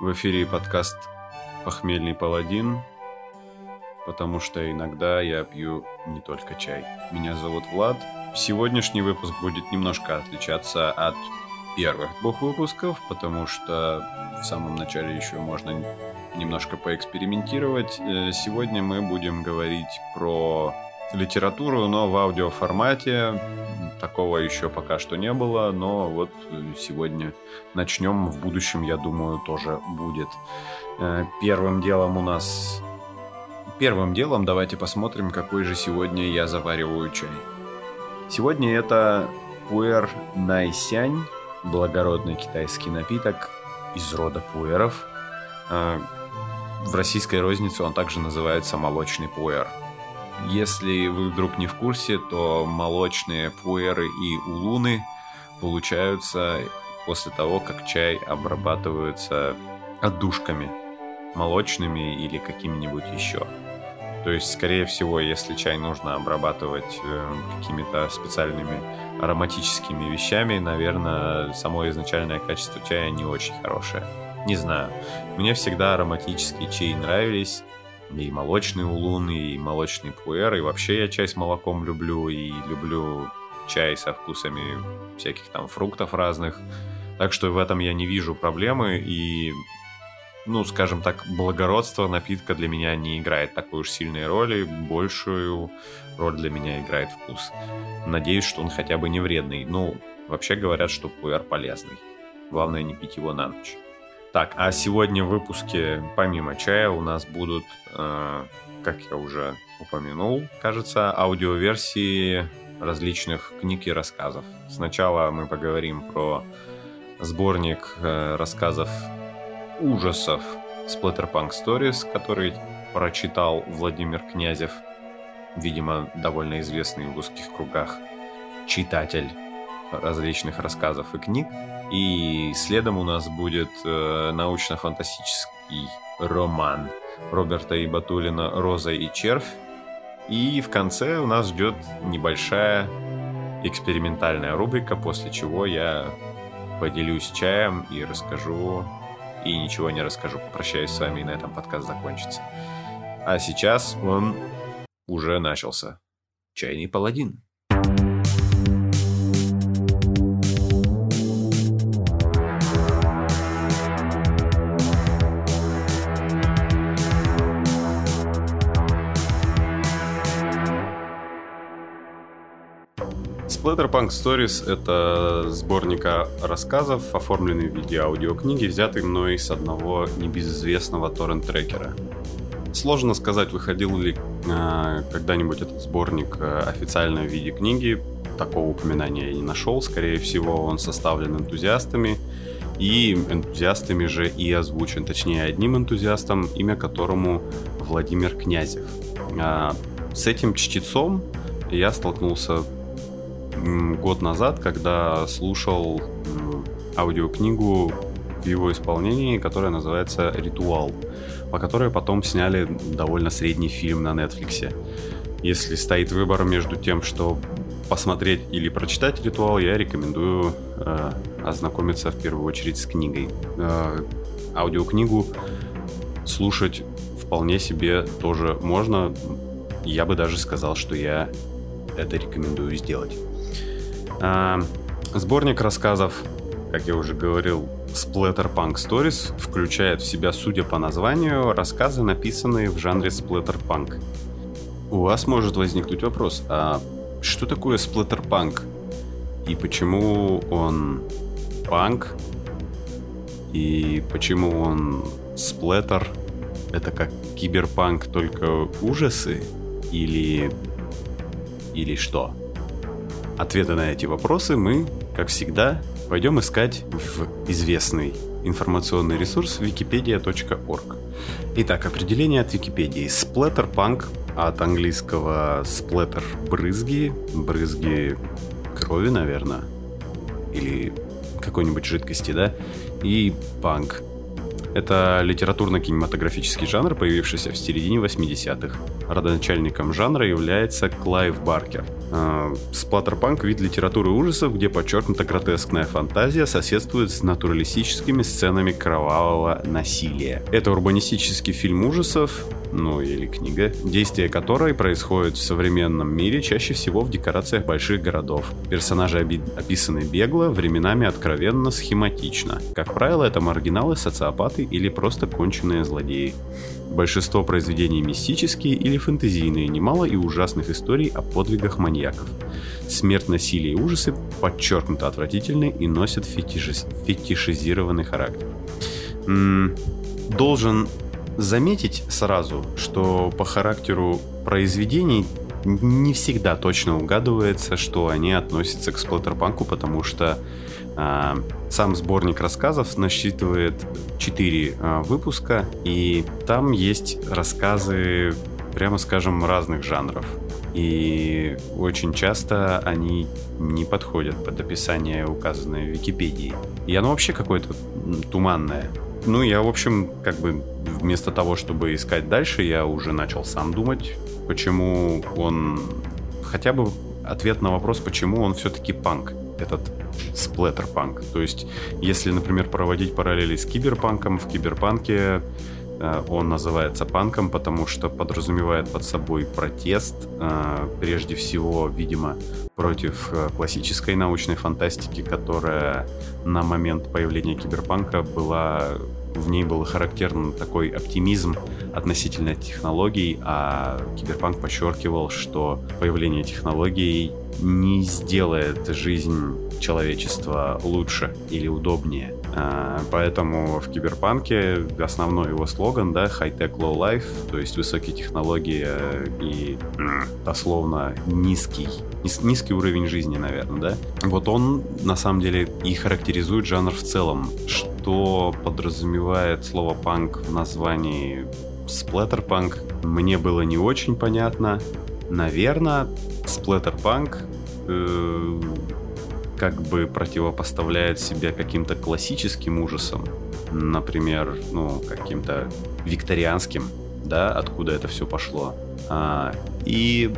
В эфире подкаст «Похмельный паладин», потому что иногда я пью не только чай. Меня зовут Влад. Сегодняшний выпуск будет немножко отличаться от первых двух выпусков, потому что в самом начале еще можно немножко поэкспериментировать. Э, сегодня мы будем говорить про литературу, но в аудиоформате. Такого еще пока что не было, но вот сегодня начнем. В будущем, я думаю, тоже будет. Э, первым делом у нас... Первым делом давайте посмотрим, какой же сегодня я завариваю чай. Сегодня это пуэр найсянь, благородный китайский напиток из рода пуэров. Э, в российской рознице он также называется молочный пуэр. Если вы вдруг не в курсе, то молочные пуэры и улуны получаются после того, как чай обрабатывается отдушками, молочными или какими-нибудь еще. То есть, скорее всего, если чай нужно обрабатывать э, какими-то специальными ароматическими вещами, наверное, само изначальное качество чая не очень хорошее. Не знаю. Мне всегда ароматические чаи нравились и молочный улун, и молочный пуэр, и вообще я чай с молоком люблю, и люблю чай со вкусами всяких там фруктов разных. Так что в этом я не вижу проблемы, и, ну, скажем так, благородство напитка для меня не играет такой уж сильной роли, большую роль для меня играет вкус. Надеюсь, что он хотя бы не вредный. Ну, вообще говорят, что пуэр полезный. Главное не пить его на ночь. Так, а сегодня в выпуске, помимо чая, у нас будут, э, как я уже упомянул, кажется, аудиоверсии различных книг и рассказов. Сначала мы поговорим про сборник э, рассказов ужасов Splatterpunk Stories, который прочитал Владимир Князев, видимо, довольно известный в узких кругах читатель различных рассказов и книг. И следом у нас будет э, научно-фантастический роман Роберта Ибатулина «Роза и червь». И в конце у нас ждет небольшая экспериментальная рубрика, после чего я поделюсь чаем и расскажу, и ничего не расскажу. Попрощаюсь с вами, и на этом подкаст закончится. А сейчас он уже начался. Чайный паладин. Splatterpunk Stories — это сборник рассказов, оформленный в виде аудиокниги, взятый мной с одного небезызвестного торрент-трекера. Сложно сказать, выходил ли э, когда-нибудь этот сборник э, официально в виде книги. Такого упоминания я не нашел. Скорее всего, он составлен энтузиастами. И энтузиастами же и озвучен. Точнее, одним энтузиастом, имя которому Владимир Князев. Э, с этим чтецом я столкнулся год назад, когда слушал аудиокнигу в его исполнении, которая называется «Ритуал», по которой потом сняли довольно средний фильм на Netflix. Если стоит выбор между тем, что посмотреть или прочитать ритуал, я рекомендую э, ознакомиться в первую очередь с книгой. Э, аудиокнигу слушать вполне себе тоже можно. Я бы даже сказал, что я это рекомендую сделать. А, сборник рассказов, как я уже говорил, Splatterpunk Stories включает в себя, судя по названию, рассказы, написанные в жанре Splatterpunk. У вас может возникнуть вопрос, а что такое Splatterpunk? И почему он панк? И почему он сплеттер? Это как киберпанк, только ужасы? Или... Или что? Ответы на эти вопросы мы, как всегда, пойдем искать в известный информационный ресурс wikipedia.org. Итак, определение от Википедии. Сплеттерпанк от английского сплеттер брызги, брызги крови, наверное, или какой-нибудь жидкости, да, и панк. Это литературно-кинематографический жанр, появившийся в середине 80-х. Родоначальником жанра является Клайв Баркер. Э, сплаттерпанк – вид литературы ужасов, где подчеркнуто гротескная фантазия соседствует с натуралистическими сценами кровавого насилия. Это урбанистический фильм ужасов, ну или книга, действие которой происходит в современном мире чаще всего в декорациях больших городов. Персонажи описаны бегло, временами откровенно схематично. Как правило, это маргиналы, социопаты или просто конченые злодеи. Большинство произведений мистические или фэнтезийные, немало и ужасных историй о подвигах маньяков. Смерть, насилие и ужасы подчеркнуто отвратительны и носят фетиши... фетишизированный характер. М -м, должен заметить сразу, что по характеру произведений не всегда точно угадывается, что они относятся к сплаттерпанку, потому что сам сборник рассказов насчитывает 4 э, выпуска, и там есть рассказы, прямо скажем, разных жанров. И очень часто они не подходят под описание, указанное в Википедии. И оно вообще какое-то туманное. Ну, я, в общем, как бы вместо того, чтобы искать дальше, я уже начал сам думать, почему он... Хотя бы ответ на вопрос, почему он все-таки панк, этот сплеттер-панк. То есть, если, например, проводить параллели с киберпанком, в киберпанке э, он называется панком, потому что подразумевает под собой протест, э, прежде всего, видимо, против э, классической научной фантастики, которая на момент появления киберпанка была в ней был характерен такой оптимизм относительно технологий, а Киберпанк подчеркивал, что появление технологий не сделает жизнь человечества лучше или удобнее. А, поэтому в Киберпанке основной его слоган, да, high-tech, low-life, то есть высокие технологии и дословно низкий, низкий уровень жизни, наверное, да. Вот он на самом деле и характеризует жанр в целом, что подразумевает слово панк в названии сплеттерпанк, мне было не очень понятно. Наверное, сплеттерпанк э, как бы противопоставляет себя каким-то классическим ужасам, например, ну, каким-то викторианским, да, откуда это все пошло. А, и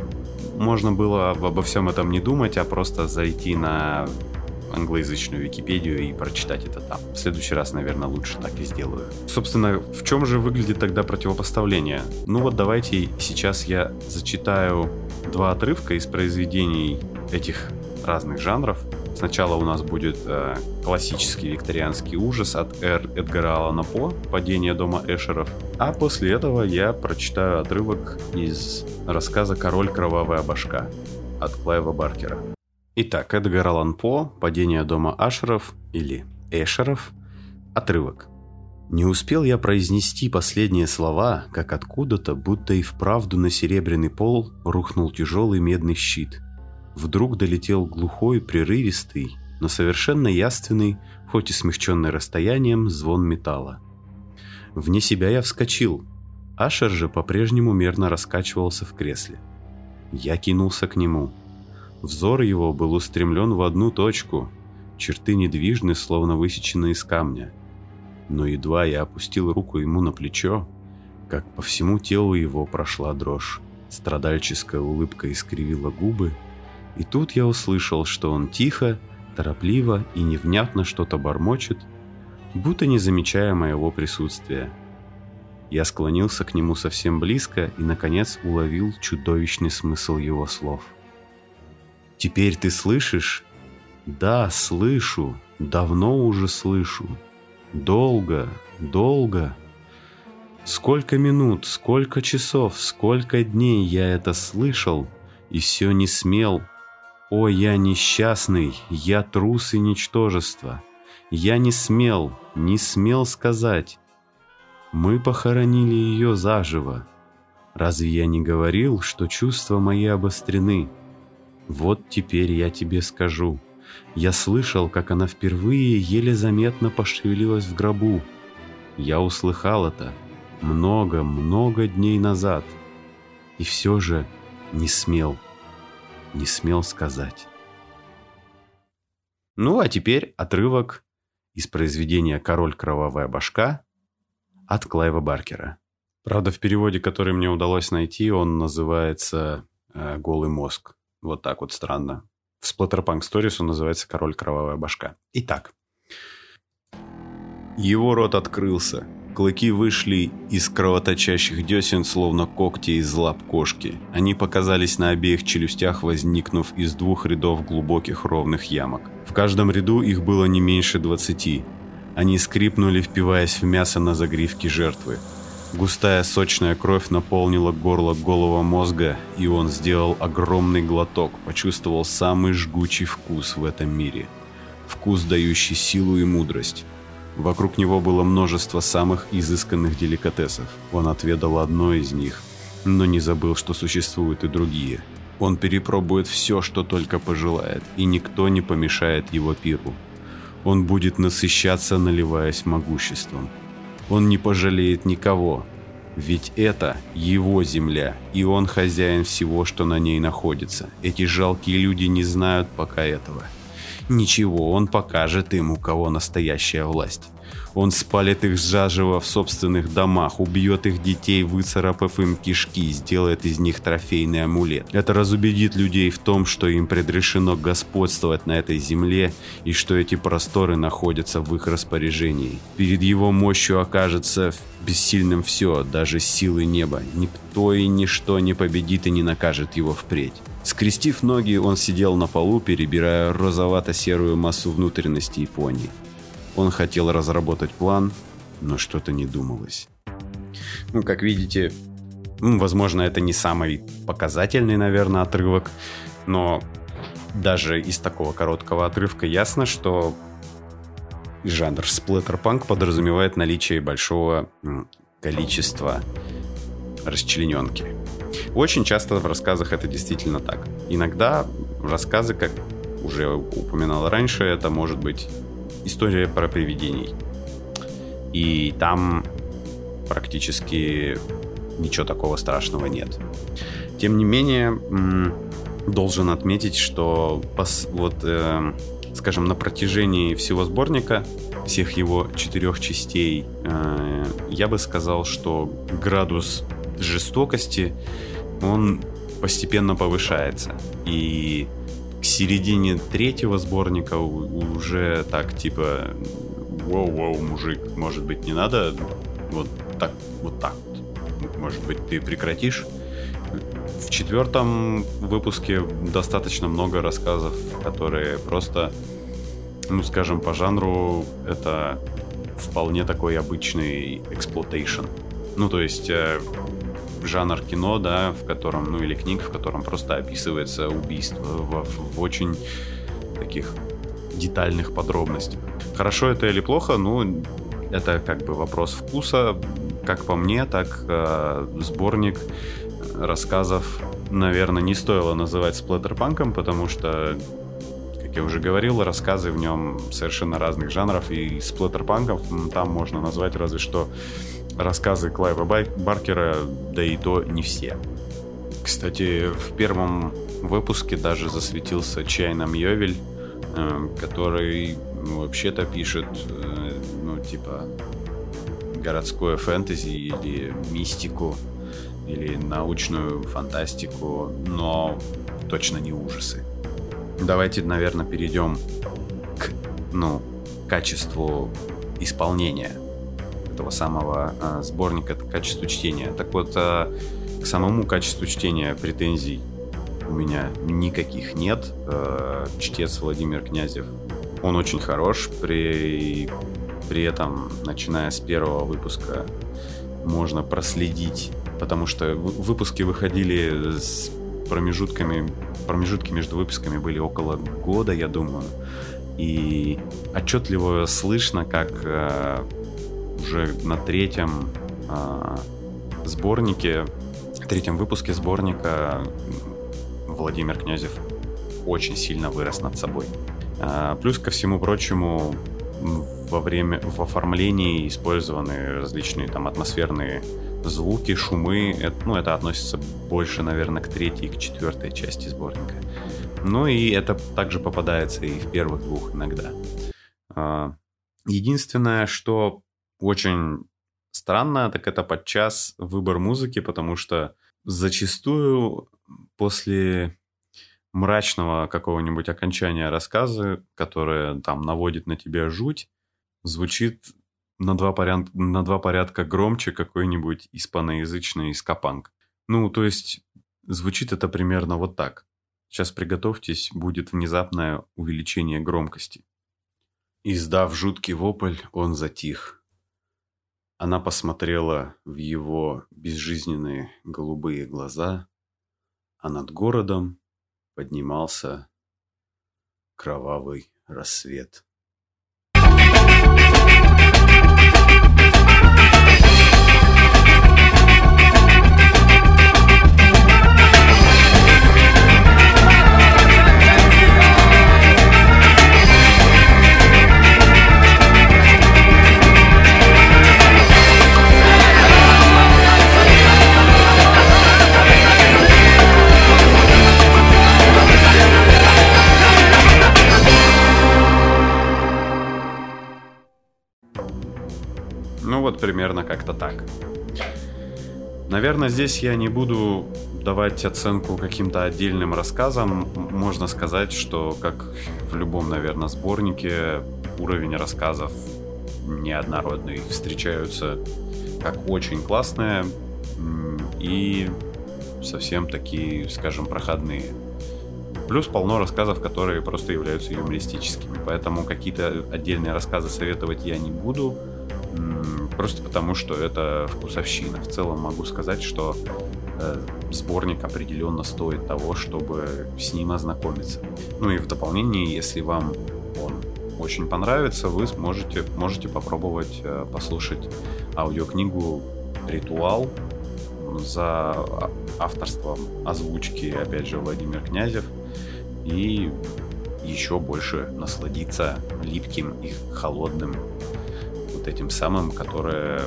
можно было обо всем этом не думать, а просто зайти на англоязычную Википедию и прочитать это там. В следующий раз, наверное, лучше так и сделаю. Собственно, в чем же выглядит тогда противопоставление? Ну вот давайте сейчас я зачитаю два отрывка из произведений этих разных жанров. Сначала у нас будет э, классический викторианский ужас от Эр Эдгара Алана По «Падение дома Эшеров». А после этого я прочитаю отрывок из рассказа «Король кровавая башка» от Клайва Баркера. Итак, Эдгар Аллан По «Падение дома Ашеров» или Эшеров. Отрывок. Не успел я произнести последние слова, как откуда-то, будто и вправду на серебряный пол, рухнул тяжелый медный щит. Вдруг долетел глухой, прерывистый, но совершенно яственный, хоть и смягченный расстоянием, звон металла. Вне себя я вскочил. Ашер же по-прежнему мерно раскачивался в кресле. Я кинулся к нему – Взор его был устремлен в одну точку, черты недвижны, словно высечены из камня. Но едва я опустил руку ему на плечо, как по всему телу его прошла дрожь. Страдальческая улыбка искривила губы, и тут я услышал, что он тихо, торопливо и невнятно что-то бормочет, будто не замечая моего присутствия. Я склонился к нему совсем близко и, наконец, уловил чудовищный смысл его слов – Теперь ты слышишь? Да, слышу. Давно уже слышу. Долго, долго. Сколько минут, сколько часов, сколько дней я это слышал и все не смел. О, я несчастный, я трус и ничтожество. Я не смел, не смел сказать. Мы похоронили ее заживо. Разве я не говорил, что чувства мои обострены? Вот теперь я тебе скажу. Я слышал, как она впервые еле заметно пошевелилась в гробу. Я услыхал это много-много дней назад. И все же не смел, не смел сказать. Ну а теперь отрывок из произведения «Король кровавая башка» от Клайва Баркера. Правда, в переводе, который мне удалось найти, он называется э, «Голый мозг». Вот так вот странно. В Splatterpunk Stories он называется «Король кровавая башка». Итак. Его рот открылся. Клыки вышли из кровоточащих десен, словно когти из лап кошки. Они показались на обеих челюстях, возникнув из двух рядов глубоких ровных ямок. В каждом ряду их было не меньше двадцати. Они скрипнули, впиваясь в мясо на загривке жертвы. Густая сочная кровь наполнила горло голого мозга, и он сделал огромный глоток, почувствовал самый жгучий вкус в этом мире. Вкус, дающий силу и мудрость. Вокруг него было множество самых изысканных деликатесов. Он отведал одно из них, но не забыл, что существуют и другие. Он перепробует все, что только пожелает, и никто не помешает его пиру. Он будет насыщаться, наливаясь могуществом. Он не пожалеет никого, ведь это его земля, и он хозяин всего, что на ней находится. Эти жалкие люди не знают пока этого. Ничего, он покажет им, у кого настоящая власть. Он спалит их заживо в собственных домах, убьет их детей, выцарапав им кишки, сделает из них трофейный амулет. Это разубедит людей в том, что им предрешено господствовать на этой земле и что эти просторы находятся в их распоряжении. Перед его мощью окажется бессильным все, даже силы неба. Никто и ничто не победит и не накажет его впредь. Скрестив ноги, он сидел на полу, перебирая розовато-серую массу внутренности Японии. Он хотел разработать план, но что-то не думалось. Ну, как видите, возможно, это не самый показательный, наверное, отрывок, но даже из такого короткого отрывка ясно, что жанр сплеттерпанк подразумевает наличие большого количества расчлененки. Очень часто в рассказах это действительно так. Иногда рассказы, как уже упоминал раньше, это может быть история про привидений. И там практически ничего такого страшного нет. Тем не менее, должен отметить, что вот, э, скажем, на протяжении всего сборника, всех его четырех частей, э, я бы сказал, что градус жестокости, он постепенно повышается. И к середине третьего сборника уже так типа воу-воу, мужик, может быть, не надо вот так, вот так. Может быть, ты прекратишь? В четвертом выпуске достаточно много рассказов, которые просто, ну, скажем, по жанру это вполне такой обычный exploitation. Ну, то есть э, жанр кино, да, в котором, ну или книг, в котором просто описывается убийство в, в очень таких детальных подробностях. Хорошо это или плохо, ну, это как бы вопрос вкуса. Как по мне, так э, сборник рассказов, наверное, не стоило называть сплаттерпанком, потому что, как я уже говорил, рассказы в нем совершенно разных жанров, и сплеттерпанков там можно назвать разве что рассказы Клайва Баркера, да и то не все. Кстати, в первом выпуске даже засветился Чайна Мьёвель, э, который вообще-то пишет, э, ну, типа, городское фэнтези или мистику, или научную фантастику, но точно не ужасы. Давайте, наверное, перейдем к, ну, качеству исполнения этого самого э, сборника качества чтения. Так вот, э, к самому качеству чтения претензий у меня никаких нет. Э, чтец Владимир Князев, он очень хорош, при, при этом, начиная с первого выпуска, можно проследить, потому что выпуски выходили с промежутками, промежутки между выпусками были около года, я думаю. И отчетливо слышно, как уже на третьем э, сборнике, третьем выпуске сборника Владимир Князев очень сильно вырос над собой. Э, плюс ко всему прочему, во время в оформлении использованы различные там атмосферные звуки, шумы. Это, ну, это относится больше, наверное, к третьей и к четвертой части сборника. Ну и это также попадается и в первых двух иногда. Единственное, что очень странно, так это подчас выбор музыки, потому что зачастую после мрачного какого-нибудь окончания рассказа, которое там наводит на тебя жуть, звучит на два, поряд... на два порядка громче какой-нибудь испаноязычный скапанг. Ну, то есть звучит это примерно вот так. Сейчас приготовьтесь, будет внезапное увеличение громкости. Издав жуткий вопль, он затих. Она посмотрела в его безжизненные голубые глаза, а над городом поднимался кровавый рассвет. Вот примерно как-то так. Наверное, здесь я не буду давать оценку каким-то отдельным рассказам. Можно сказать, что, как в любом, наверное, сборнике, уровень рассказов неоднородный. Встречаются как очень классные и совсем такие, скажем, проходные. Плюс полно рассказов, которые просто являются юмористическими. Поэтому какие-то отдельные рассказы советовать я не буду. Просто потому, что это вкусовщина. В целом могу сказать, что э, сборник определенно стоит того, чтобы с ним ознакомиться. Ну и в дополнение, если вам он очень понравится, вы сможете можете попробовать э, послушать аудиокнигу «Ритуал» за авторством озвучки, опять же, Владимир Князев. И еще больше насладиться липким и холодным вот этим самым, которое,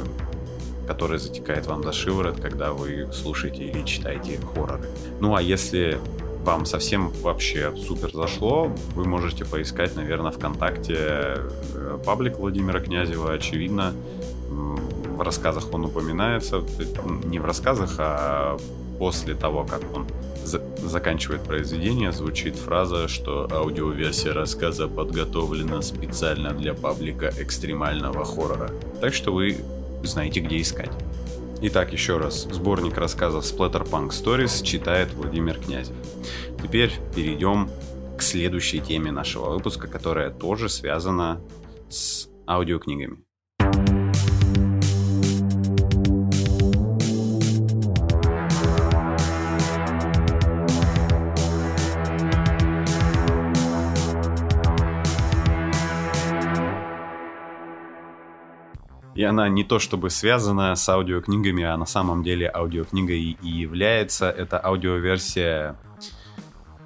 которое затекает вам за шиворот, когда вы слушаете или читаете хорроры. Ну а если вам совсем вообще супер зашло, вы можете поискать, наверное, ВКонтакте э, паблик Владимира Князева. Очевидно, в рассказах он упоминается, не в рассказах, а после того, как он за заканчивает произведение, звучит фраза, что аудиоверсия рассказа подготовлена специально для паблика экстремального хоррора. Так что вы знаете, где искать. Итак, еще раз, сборник рассказов Splatterpunk Stories читает Владимир Князев. Теперь перейдем к следующей теме нашего выпуска, которая тоже связана с аудиокнигами. И она не то чтобы связана с аудиокнигами, а на самом деле аудиокнигой и является. Это аудиоверсия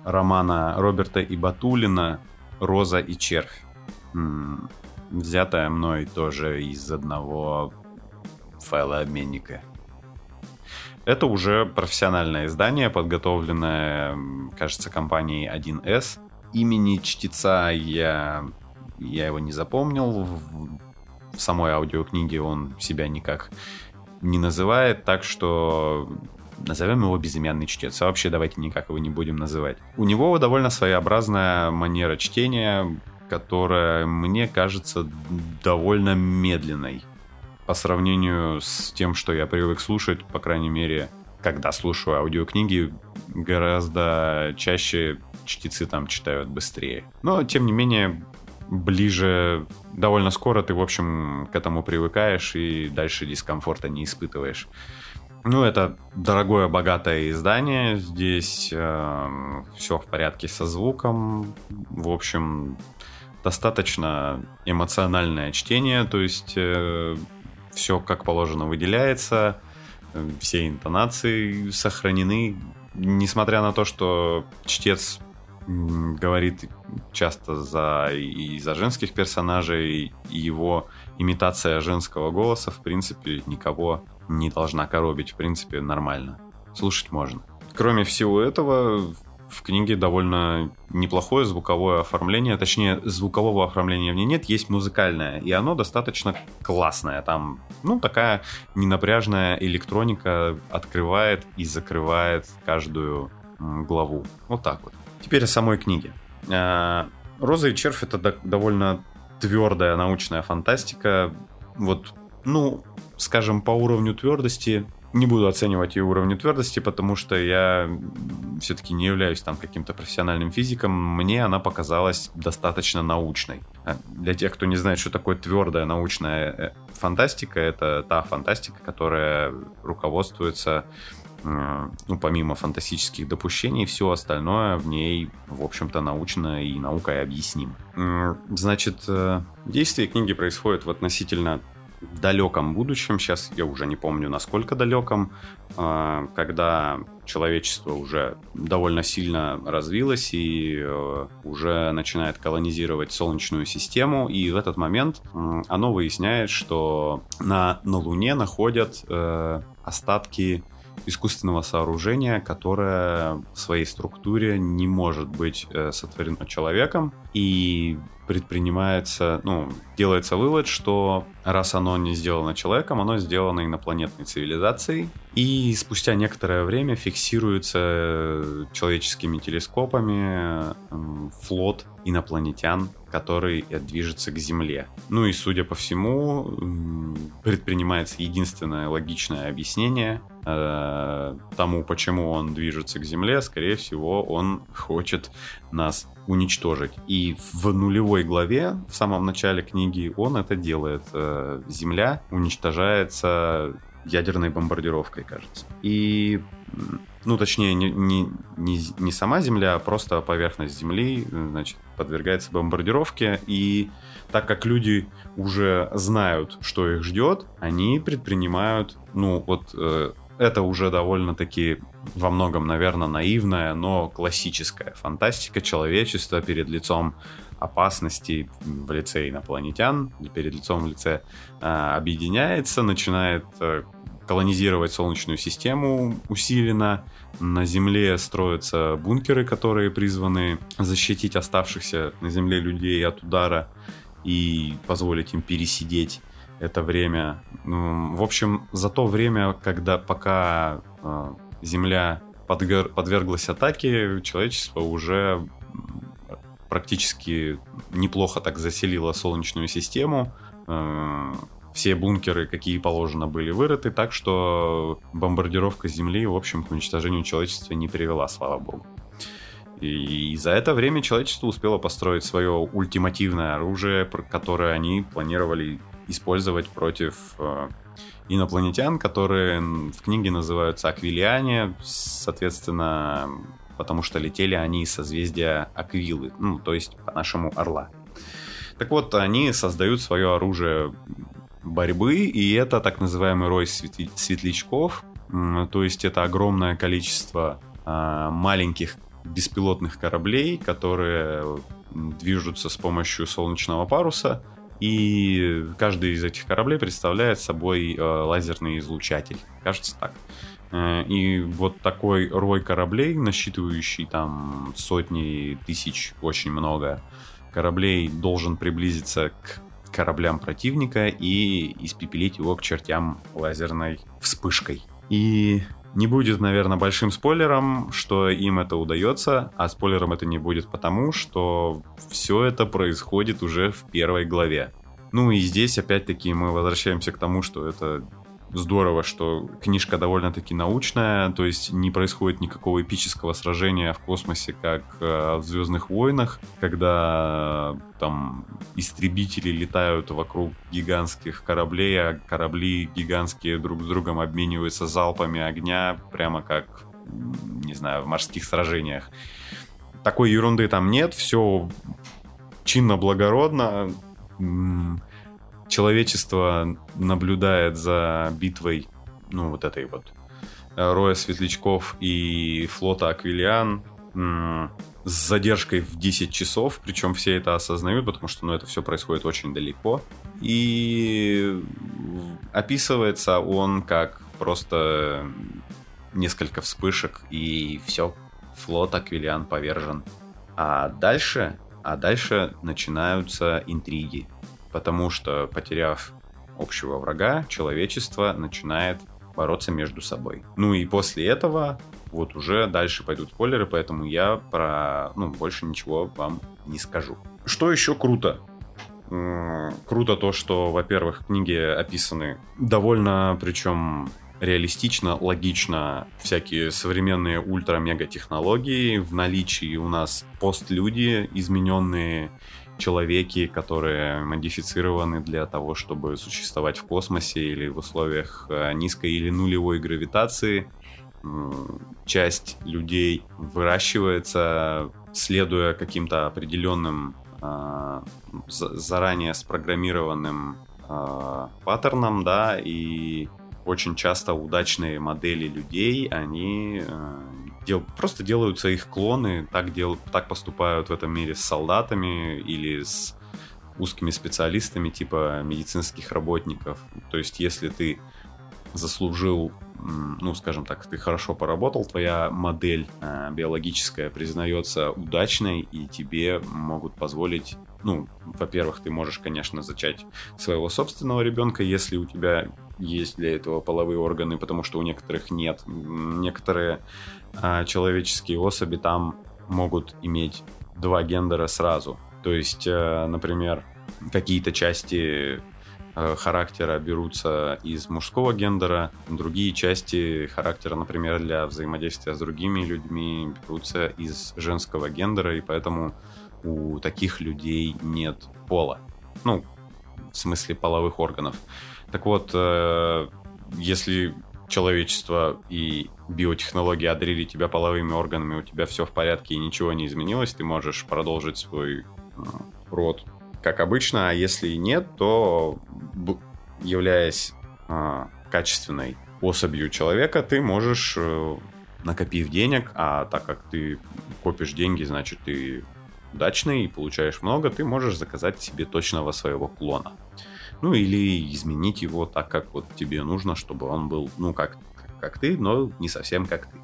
романа Роберта Ибатулина «Роза и червь». М-м, взятая мной тоже из одного файлообменника. Это уже профессиональное издание, подготовленное, кажется, компанией 1С. Имени чтеца я, я его не запомнил в самой аудиокниге он себя никак не называет, так что назовем его безымянный чтец. А вообще давайте никак его не будем называть. У него довольно своеобразная манера чтения, которая мне кажется довольно медленной по сравнению с тем, что я привык слушать, по крайней мере, когда слушаю аудиокниги, гораздо чаще чтецы там читают быстрее. Но, тем не менее, ближе довольно скоро ты, в общем, к этому привыкаешь и дальше дискомфорта не испытываешь. Ну, это дорогое, богатое издание. Здесь э, все в порядке со звуком. В общем, достаточно эмоциональное чтение, то есть э, все как положено выделяется, все интонации сохранены, несмотря на то, что чтец говорит часто за и за женских персонажей, и его имитация женского голоса, в принципе, никого не должна коробить, в принципе, нормально. Слушать можно. Кроме всего этого, в книге довольно неплохое звуковое оформление, точнее, звукового оформления в ней нет, есть музыкальное, и оно достаточно классное. Там, ну, такая ненапряжная электроника открывает и закрывает каждую главу. Вот так вот. Теперь о самой книге. А, «Роза и червь» — это довольно твердая научная фантастика. Вот, ну, скажем, по уровню твердости не буду оценивать ее уровень твердости, потому что я все-таки не являюсь там каким-то профессиональным физиком. Мне она показалась достаточно научной. А для тех, кто не знает, что такое твердая научная э, фантастика, это та фантастика, которая руководствуется ну, помимо фантастических допущений, все остальное в ней, в общем-то, научно и наукой объяснимо. Значит, э, действие книги происходит в относительно далеком будущем, сейчас я уже не помню насколько далеком, э, когда человечество уже довольно сильно развилось и э, уже начинает колонизировать Солнечную систему, и в этот момент оно выясняет, что на, на Луне находят остатки искусственного сооружения, которое в своей структуре не может быть э, сотворено человеком, и предпринимается, ну, делается вывод, что раз оно не сделано человеком, оно сделано инопланетной цивилизацией, и спустя некоторое время фиксируется э, человеческими телескопами э, флот инопланетян, который движется к Земле. Ну и, судя по всему, предпринимается единственное логичное объяснение э, тому, почему он движется к Земле. Скорее всего, он хочет нас уничтожить. И в нулевой главе, в самом начале книги, он это делает. Э, Земля уничтожается ядерной бомбардировкой, кажется. И, ну, точнее, не, не, не, не сама Земля, а просто поверхность Земли, значит, подвергается бомбардировке. И так как люди уже знают, что их ждет, они предпринимают, ну, вот э, это уже довольно-таки во многом, наверное, наивная, но классическая фантастика человечества перед лицом опасности в лице инопланетян, перед лицом в лице э, объединяется, начинает э, колонизировать Солнечную систему усиленно. На Земле строятся бункеры, которые призваны защитить оставшихся на Земле людей от удара и позволить им пересидеть это время. Ну, в общем, за то время, когда пока э, Земля подвер... подверглась атаке, человечество уже практически неплохо так заселило Солнечную систему. Э, все бункеры, какие положено, были вырыты, так что бомбардировка Земли, в общем, к уничтожению человечества не привела, слава богу. И за это время человечество успело построить свое ультимативное оружие, которое они планировали использовать против э, инопланетян, которые в книге называются Аквилиане, соответственно, потому что летели они из созвездия Аквилы, ну, то есть по-нашему Орла. Так вот, они создают свое оружие борьбы, и это так называемый рой светлячков, то есть это огромное количество а, маленьких беспилотных кораблей, которые движутся с помощью солнечного паруса, и каждый из этих кораблей представляет собой э, лазерный излучатель. Кажется так. Э, и вот такой рой кораблей, насчитывающий там сотни тысяч, очень много кораблей, должен приблизиться к кораблям противника и испепелить его к чертям лазерной вспышкой. И не будет, наверное, большим спойлером, что им это удается, а спойлером это не будет потому, что все это происходит уже в первой главе. Ну и здесь опять-таки мы возвращаемся к тому, что это здорово, что книжка довольно-таки научная, то есть не происходит никакого эпического сражения в космосе, как э, в Звездных войнах, когда э, там истребители летают вокруг гигантских кораблей, а корабли гигантские друг с другом обмениваются залпами огня, прямо как, не знаю, в морских сражениях. Такой ерунды там нет, все чинно-благородно человечество наблюдает за битвой, ну, вот этой вот роя светлячков и флота Аквилиан с задержкой в 10 часов, причем все это осознают, потому что ну, это все происходит очень далеко. И описывается он как просто несколько вспышек и все, флот Аквилиан повержен. А дальше, а дальше начинаются интриги, потому что, потеряв общего врага, человечество начинает бороться между собой. Ну и после этого вот уже дальше пойдут спойлеры, поэтому я про, ну, больше ничего вам не скажу. Что еще круто? Круто то, что, во-первых, книги описаны довольно, причем реалистично, логично всякие современные ультра-мега технологии. В наличии у нас постлюди, измененные человеки, которые модифицированы для того, чтобы существовать в космосе или в условиях э, низкой или нулевой гравитации. Часть людей выращивается, следуя каким-то определенным а, заранее спрограммированным а, паттернам, да, и очень часто удачные модели людей, они э, дел, просто делаются их клоны, так, дел, так поступают в этом мире с солдатами или с узкими специалистами типа медицинских работников. То есть, если ты заслужил, ну, скажем так, ты хорошо поработал, твоя модель э, биологическая признается удачной, и тебе могут позволить, ну, во-первых, ты можешь, конечно, зачать своего собственного ребенка, если у тебя есть для этого половые органы, потому что у некоторых нет. Некоторые э, человеческие особи там могут иметь два гендера сразу. То есть, э, например, какие-то части Э, характера берутся из мужского гендера, другие части характера, например, для взаимодействия с другими людьми берутся из женского гендера, и поэтому у таких людей нет пола. Ну, в смысле половых органов. Так вот, э, если человечество и биотехнологии одарили тебя половыми органами, у тебя все в порядке и ничего не изменилось, ты можешь продолжить свой э, род как обычно, а если нет, то являясь э, качественной особью человека, ты можешь, э, накопив денег, а так как ты копишь деньги, значит ты удачный и получаешь много, ты можешь заказать себе точного своего клона. Ну или изменить его так, как вот тебе нужно, чтобы он был, ну, как, как ты, но не совсем как ты.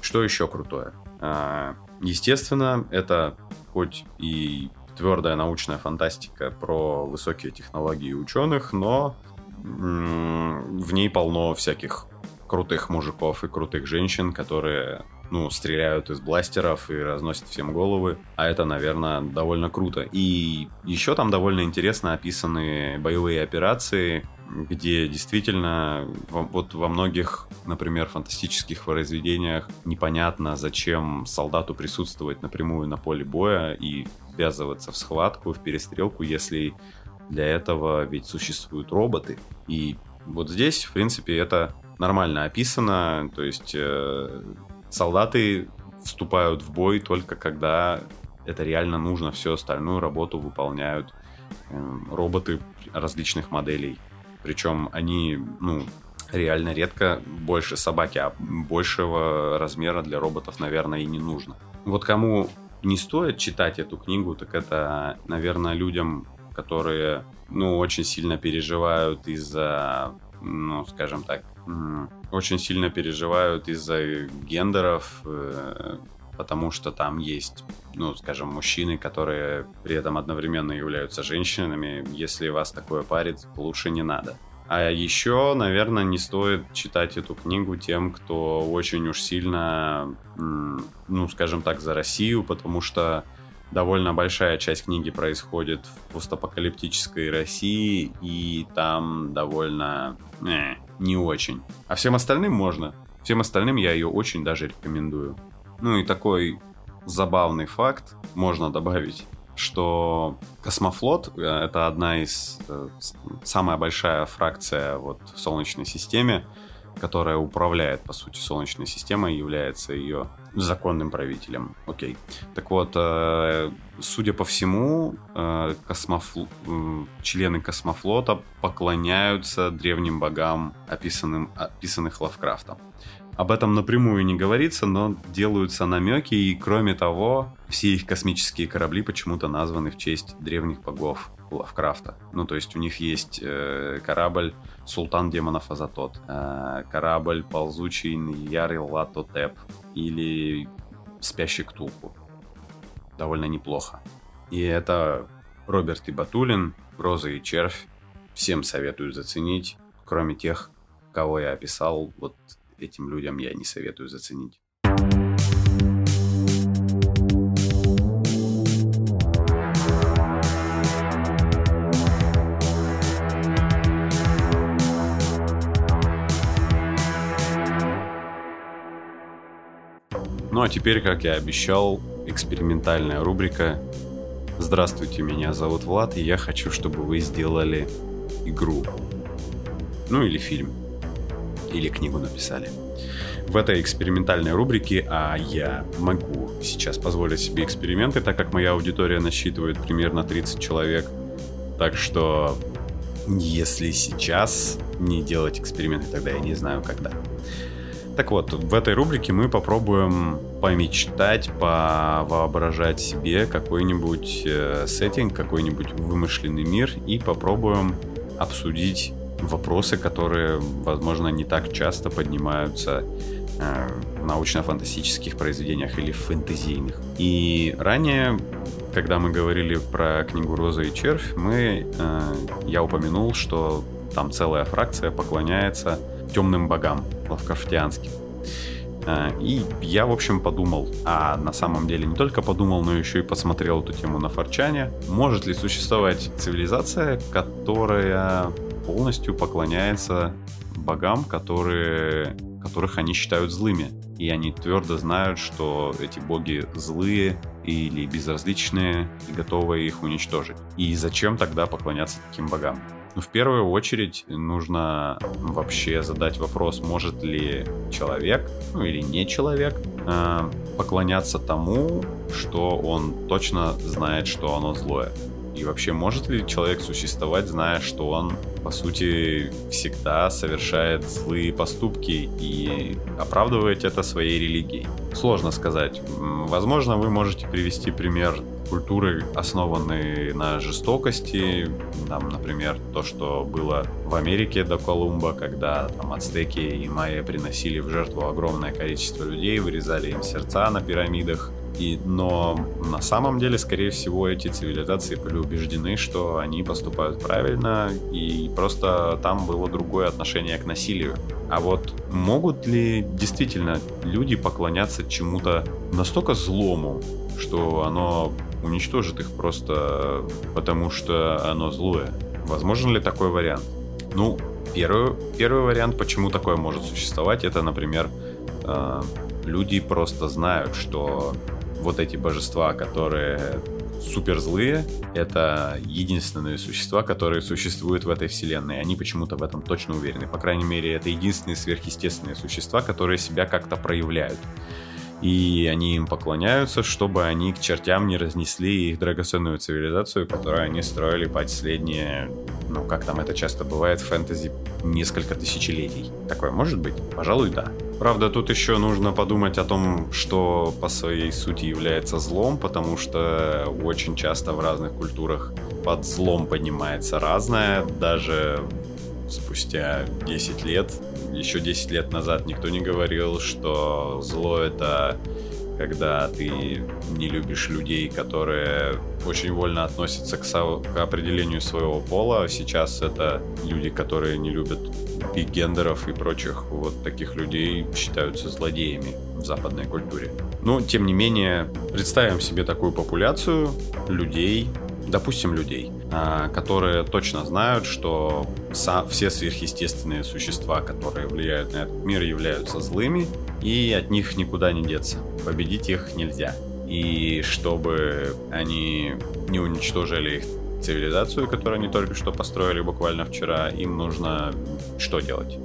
Что еще крутое? А, естественно, это хоть и твердая научная фантастика про высокие технологии ученых, но в ней полно всяких крутых мужиков и крутых женщин, которые ну, стреляют из бластеров и разносят всем головы. А это, наверное, довольно круто. И еще там довольно интересно описаны боевые операции, где действительно вот во многих, например, фантастических произведениях непонятно, зачем солдату присутствовать напрямую на поле боя и ввязываться в схватку, в перестрелку, если для этого ведь существуют роботы. И вот здесь, в принципе, это нормально описано. То есть э, солдаты вступают в бой только когда это реально нужно. Всю остальную работу выполняют э, роботы различных моделей. Причем они, ну, реально редко больше собаки, а большего размера для роботов, наверное, и не нужно. Вот кому не стоит читать эту книгу, так это, наверное, людям, которые, ну, очень сильно переживают из-за, ну, скажем так, очень сильно переживают из-за гендеров, э, потому что там есть, ну, скажем, мужчины, которые при этом одновременно являются женщинами. Если вас такое парит, лучше не надо. А еще, наверное, не стоит читать эту книгу тем, кто очень уж сильно, ну, скажем так, за Россию, потому что довольно большая часть книги происходит в постапокалиптической России, и там довольно э, не очень. А всем остальным можно. Всем остальным я ее очень даже рекомендую. Ну и такой забавный факт можно добавить, что космофлот э, это одна из э, самая большая фракция вот в Солнечной системе, которая управляет, по сути, Солнечной системой, является ее законным правителем. Окей. Так вот, э, судя по всему, э, космофл... э, члены космофлота поклоняются древним богам, описанным, описанных Лавкрафтом. Об этом напрямую не говорится, но делаются намеки, и кроме того, все их космические корабли почему-то названы в честь древних богов Лавкрафта. Ну, то есть у них есть э, корабль Султан Демонов Азатот, э, корабль Ползучий Ярил Латотеп или «Спящий Ктулху». Довольно неплохо. И это Роберт и Батулин, Роза и Червь. Всем советую заценить, кроме тех, кого я описал, вот этим людям я не советую заценить. Ну а теперь, как я обещал, экспериментальная рубрика. Здравствуйте, меня зовут Влад, и я хочу, чтобы вы сделали игру. Ну или фильм. Или книгу написали. В этой экспериментальной рубрике, а я могу сейчас позволить себе эксперименты, так как моя аудитория насчитывает примерно 30 человек. Так что, если сейчас не делать эксперименты, тогда я не знаю когда. Так вот, в этой рубрике мы попробуем помечтать, повоображать себе какой-нибудь э, сеттинг, какой-нибудь вымышленный мир и попробуем обсудить вопросы, которые, возможно, не так часто поднимаются э, в научно-фантастических произведениях или фэнтезийных. И ранее, когда мы говорили про книгу «Роза и червь», мы, э, я упомянул, что там целая фракция поклоняется темным богам лавкрафтианским. Э, и я, в общем, подумал, а на самом деле не только подумал, но еще и посмотрел эту тему на Форчане. Может ли существовать цивилизация, которая полностью поклоняется богам, которые, которых они считают злыми? И они твердо знают, что эти боги злые или безразличные и готовы их уничтожить. И зачем тогда поклоняться таким богам? Ну, в первую очередь нужно вообще задать вопрос, может ли человек, ну или не человек, э, поклоняться тому, что он точно знает, что оно злое. И вообще, может ли человек существовать, зная, что он, по сути, всегда совершает злые поступки и оправдывает это своей религией? Сложно сказать. Возможно, вы можете привести пример культуры, основанные на жестокости. Там, например, то, что было в Америке до Колумба, когда там ацтеки и майя приносили в жертву огромное количество людей, вырезали им сердца на пирамидах. И, но на самом деле, скорее всего, эти цивилизации были убеждены, что они поступают правильно, и просто там было другое отношение к насилию. А вот могут ли действительно люди поклоняться чему-то настолько злому, что оно уничтожит их просто потому, что оно злое. Возможен ли такой вариант? Ну, первый, первый вариант, почему такое может существовать, это, например, э, люди просто знают, что вот эти божества, которые супер злые, это единственные существа, которые существуют в этой вселенной. Они почему-то в этом точно уверены. По крайней мере, это единственные сверхъестественные существа, которые себя как-то проявляют и они им поклоняются, чтобы они к чертям не разнесли их драгоценную цивилизацию, которую они строили последние, ну, как там это часто бывает в фэнтези, несколько тысячелетий. Такое может быть? Пожалуй, да. Правда, тут еще нужно подумать о том, что по своей сути является злом, потому что очень часто в разных культурах под злом поднимается разное, даже спустя 10 лет еще 10 лет назад никто не говорил, что зло это когда ты не любишь людей, которые очень вольно относятся к, со- к определению своего пола. Сейчас это люди, которые не любят гендеров и прочих вот таких людей считаются злодеями в западной культуре. Но, тем не менее, представим себе такую популяцию людей, допустим, людей, а, которые точно знают, что все сверхъестественные существа, которые влияют на этот мир, являются злыми, и от них никуда не деться. Победить их нельзя. И чтобы они не уничтожили их цивилизацию, которую они только что построили буквально вчера, им нужно что делать?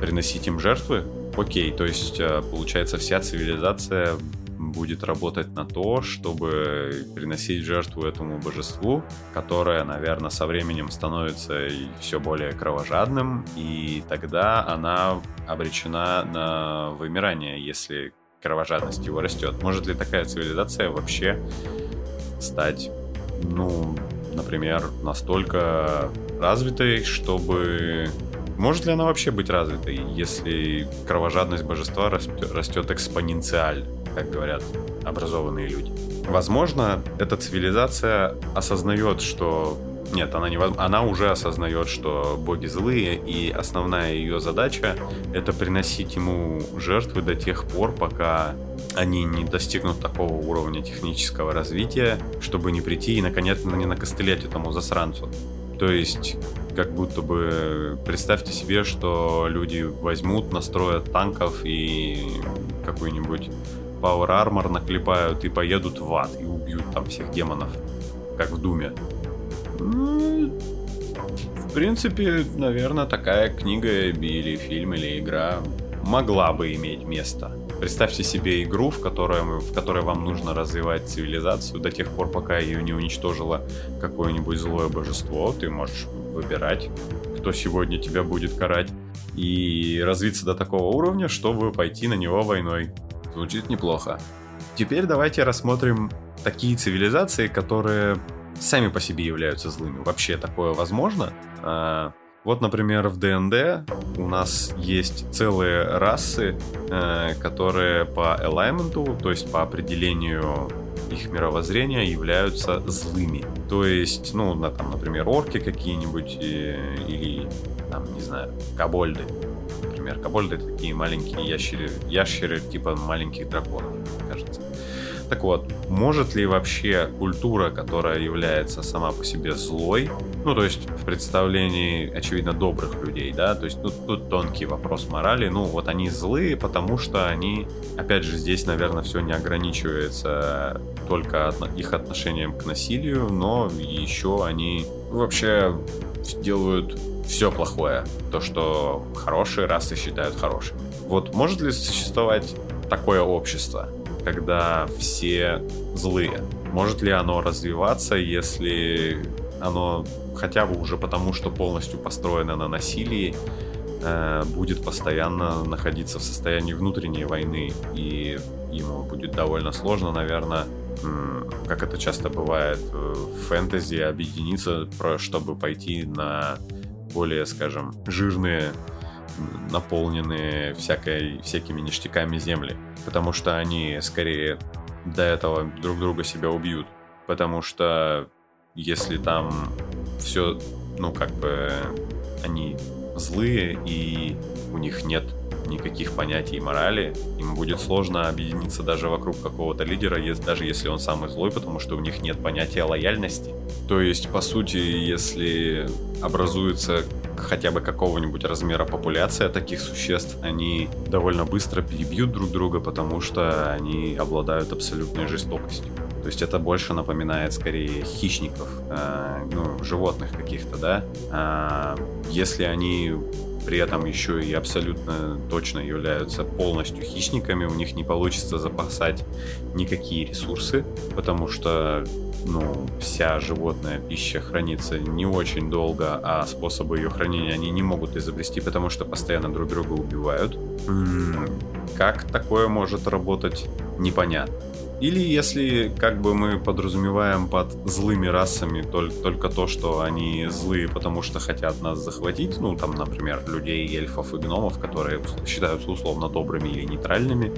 Приносить им жертвы? Окей, то есть э, получается вся цивилизация будет работать на то, чтобы приносить жертву этому божеству, которое, наверное, со временем становится все более кровожадным, и тогда она обречена на вымирание, если кровожадность его растет. Может ли такая цивилизация вообще стать, ну, например, настолько развитой, чтобы может ли она вообще быть развитой, если кровожадность божества растет, экспоненциально? Как говорят образованные люди. Возможно, эта цивилизация осознает, что нет, она, не, она уже осознает, что боги злые, и основная ее задача — это приносить ему жертвы до тех пор, пока они не достигнут такого уровня технического развития, чтобы не прийти и, наконец, не накостылять этому засранцу. То есть, как будто бы представьте себе, что люди возьмут, настроят танков и какой-нибудь Power Armor наклепают и поедут в ад и убьют там всех демонов, как в Думе. В принципе, наверное, такая книга или фильм, или игра могла бы иметь место. Представьте себе игру, в которой, в которой вам нужно развивать цивилизацию до тех пор, пока ее не уничтожило какое-нибудь злое божество. Ты можешь выбирать, кто сегодня тебя будет карать, и развиться до такого уровня, чтобы пойти на него войной. Звучит неплохо. Теперь давайте рассмотрим такие цивилизации, которые сами по себе являются злыми. Вообще такое возможно? А, вот, например, в ДНД у нас есть целые расы, э, которые по элайменту, то есть по определению их мировоззрения являются злыми. То есть, ну, на, там, например, орки какие-нибудь или, там, не знаю, кабольды. Например, кабольды это такие маленькие ящеры, ящеры типа маленьких драконов, кажется. Так вот, может ли вообще культура, которая является сама по себе злой, ну, то есть в представлении, очевидно, добрых людей, да, то есть тут, тут тонкий вопрос морали, ну, вот они злые, потому что они, опять же, здесь, наверное, все не ограничивается только их отношением к насилию, но еще они вообще делают все плохое, то, что хорошие расы считают хорошими. Вот может ли существовать такое общество? когда все злые? Может ли оно развиваться, если оно хотя бы уже потому, что полностью построено на насилии, э, будет постоянно находиться в состоянии внутренней войны, и ему будет довольно сложно, наверное, как это часто бывает в фэнтези, объединиться, чтобы пойти на более, скажем, жирные наполненные всякой, всякими ништяками земли, потому что они скорее до этого друг друга себя убьют, потому что если там все, ну как бы они злые и у них нет никаких понятий морали, им будет сложно объединиться даже вокруг какого-то лидера, даже если он самый злой, потому что у них нет понятия лояльности. То есть, по сути, если образуется хотя бы какого-нибудь размера популяция таких существ, они довольно быстро перебьют друг друга, потому что они обладают абсолютной жестокостью. То есть это больше напоминает скорее хищников, э, ну, животных каких-то, да. Э, если они при этом еще и абсолютно точно являются полностью хищниками, у них не получится запасать никакие ресурсы, потому что ну, вся животная пища хранится не очень долго, а способы ее хранения они не могут изобрести, потому что постоянно друг друга убивают. Как такое может работать, непонятно. Или если как бы мы подразумеваем под злыми расами только, только то, что они злые, потому что хотят нас захватить, ну там, например, людей, эльфов и гномов, которые считаются условно добрыми или нейтральными,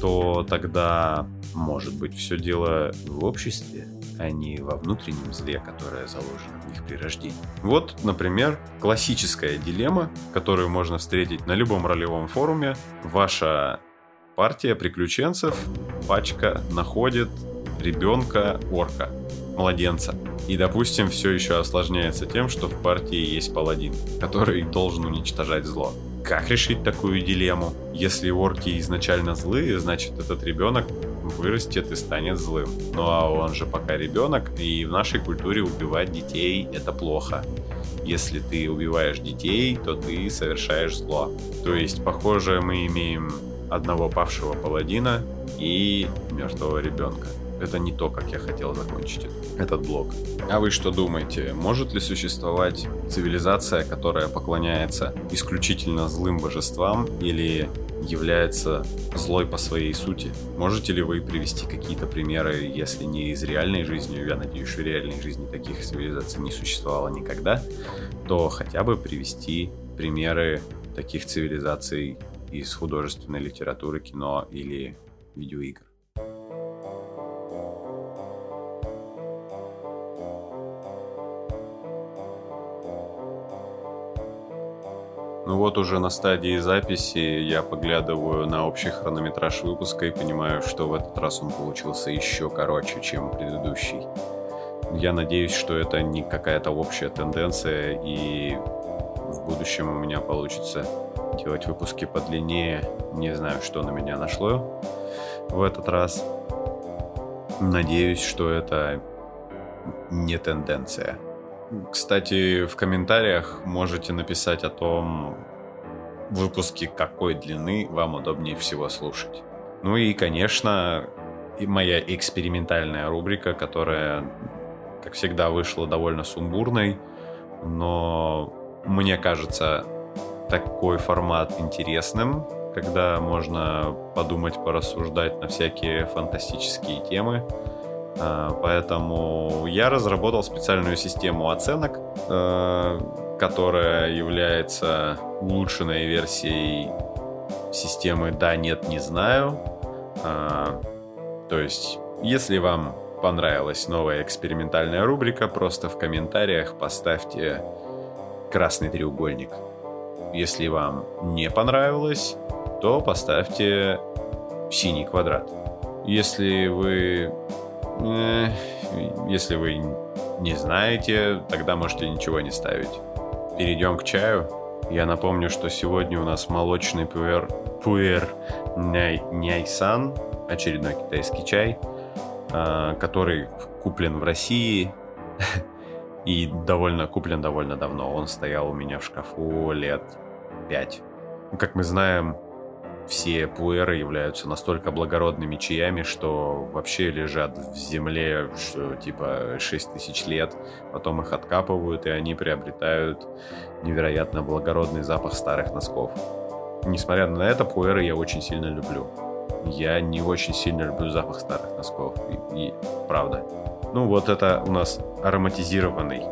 то тогда может быть все дело в обществе, а не во внутреннем зле, которое заложено в них при рождении. Вот, например, классическая дилемма, которую можно встретить на любом ролевом форуме. Ваша партия приключенцев, пачка находит ребенка орка, младенца. И, допустим, все еще осложняется тем, что в партии есть паладин, который должен уничтожать зло. Как решить такую дилемму? Если орки изначально злые, значит этот ребенок вырастет и станет злым. Ну а он же пока ребенок, и в нашей культуре убивать детей это плохо. Если ты убиваешь детей, то ты совершаешь зло. То есть, похоже, мы имеем одного павшего паладина и мертвого ребенка. Это не то, как я хотел закончить этот блок. А вы что думаете, может ли существовать цивилизация, которая поклоняется исключительно злым божествам или является злой по своей сути? Можете ли вы привести какие-то примеры, если не из реальной жизни, я надеюсь, в реальной жизни таких цивилизаций не существовало никогда, то хотя бы привести примеры таких цивилизаций из художественной литературы, кино или видеоигр. Ну вот уже на стадии записи я поглядываю на общий хронометраж выпуска и понимаю, что в этот раз он получился еще короче, чем предыдущий. Я надеюсь, что это не какая-то общая тенденция, и будущем у меня получится делать выпуски подлиннее. Не знаю, что на меня нашло в этот раз. Надеюсь, что это не тенденция. Кстати, в комментариях можете написать о том, выпуски какой длины вам удобнее всего слушать. Ну и, конечно, и моя экспериментальная рубрика, которая, как всегда, вышла довольно сумбурной, но мне кажется такой формат интересным, когда можно подумать, порассуждать на всякие фантастические темы. А, поэтому я разработал специальную систему оценок, э, которая является улучшенной версией системы «да», «нет», «не знаю». А, то есть, если вам понравилась новая экспериментальная рубрика, просто в комментариях поставьте красный треугольник. Если вам не понравилось, то поставьте синий квадрат. Если вы Э, если вы не знаете, тогда можете ничего не ставить. Перейдем к чаю. Я напомню, что сегодня у нас молочный пуэр, пуэр няй, няйсан, очередной китайский чай, э, который куплен в России и довольно куплен довольно давно. Он стоял у меня в шкафу лет пять. Как мы знаем, все пуэры являются настолько благородными чаями, что вообще лежат в земле, что типа 6 тысяч лет, потом их откапывают, и они приобретают невероятно благородный запах старых носков. Несмотря на это, пуэры я очень сильно люблю. Я не очень сильно люблю запах старых носков. И, и правда. Ну вот это у нас ароматизированный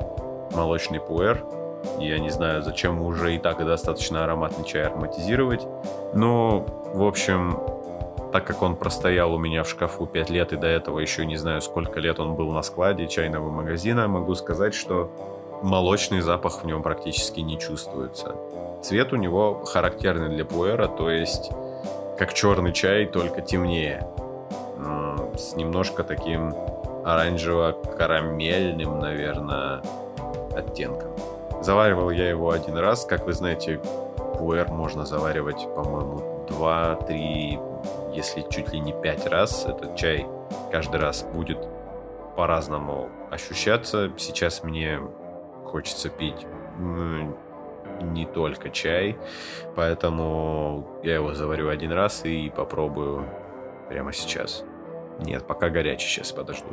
молочный пуэр. Я не знаю, зачем уже и так достаточно ароматный чай ароматизировать. Но, в общем, так как он простоял у меня в шкафу 5 лет, и до этого еще не знаю, сколько лет он был на складе чайного магазина, могу сказать, что молочный запах в нем практически не чувствуется. Цвет у него характерный для пуэра, то есть как черный чай, только темнее. С немножко таким оранжево-карамельным, наверное, оттенком. Заваривал я его один раз. Как вы знаете, пуэр можно заваривать, по-моему, 2-3, если чуть ли не 5 раз. Этот чай каждый раз будет по-разному ощущаться. Сейчас мне хочется пить не только чай, поэтому я его заварю один раз и попробую прямо сейчас. Нет, пока горячий, сейчас подожду.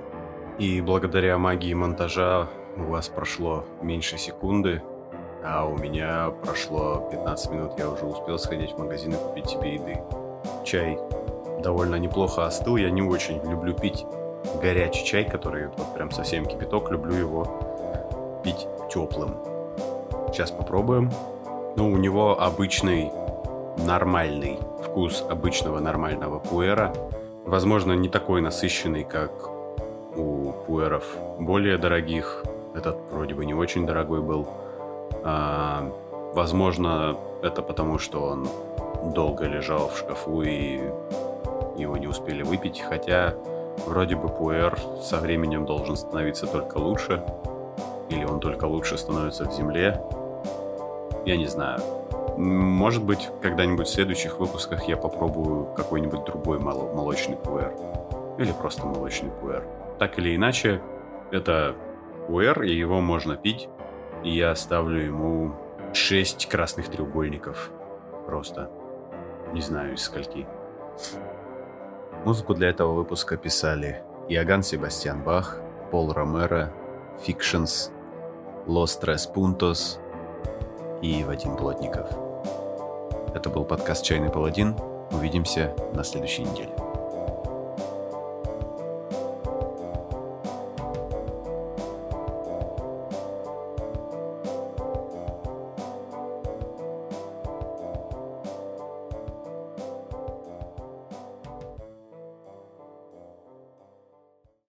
И благодаря магии монтажа у вас прошло меньше секунды, а у меня прошло 15 минут, я уже успел сходить в магазин и купить себе еды. Чай довольно неплохо остыл, я не очень люблю пить горячий чай, который вот прям совсем кипяток, люблю его пить теплым. Сейчас попробуем. Ну, у него обычный нормальный вкус обычного нормального пуэра. Возможно, не такой насыщенный, как у пуэров более дорогих. Этот вроде бы не очень дорогой был. А, возможно, это потому, что он долго лежал в шкафу и его не успели выпить, хотя вроде бы пуэр со временем должен становиться только лучше, или он только лучше становится в земле. Я не знаю. Может быть, когда-нибудь в следующих выпусках я попробую какой-нибудь другой мол- молочный пуэр. Или просто молочный пуэр. Так или иначе, это пуэр, и его можно пить и я ставлю ему 6 красных треугольников. Просто. Не знаю из скольки. Музыку для этого выпуска писали Иоганн Себастьян Бах, Пол Ромеро, Фикшенс, Лос Трес Пунтос и Вадим Плотников. Это был подкаст «Чайный паладин». Увидимся на следующей неделе.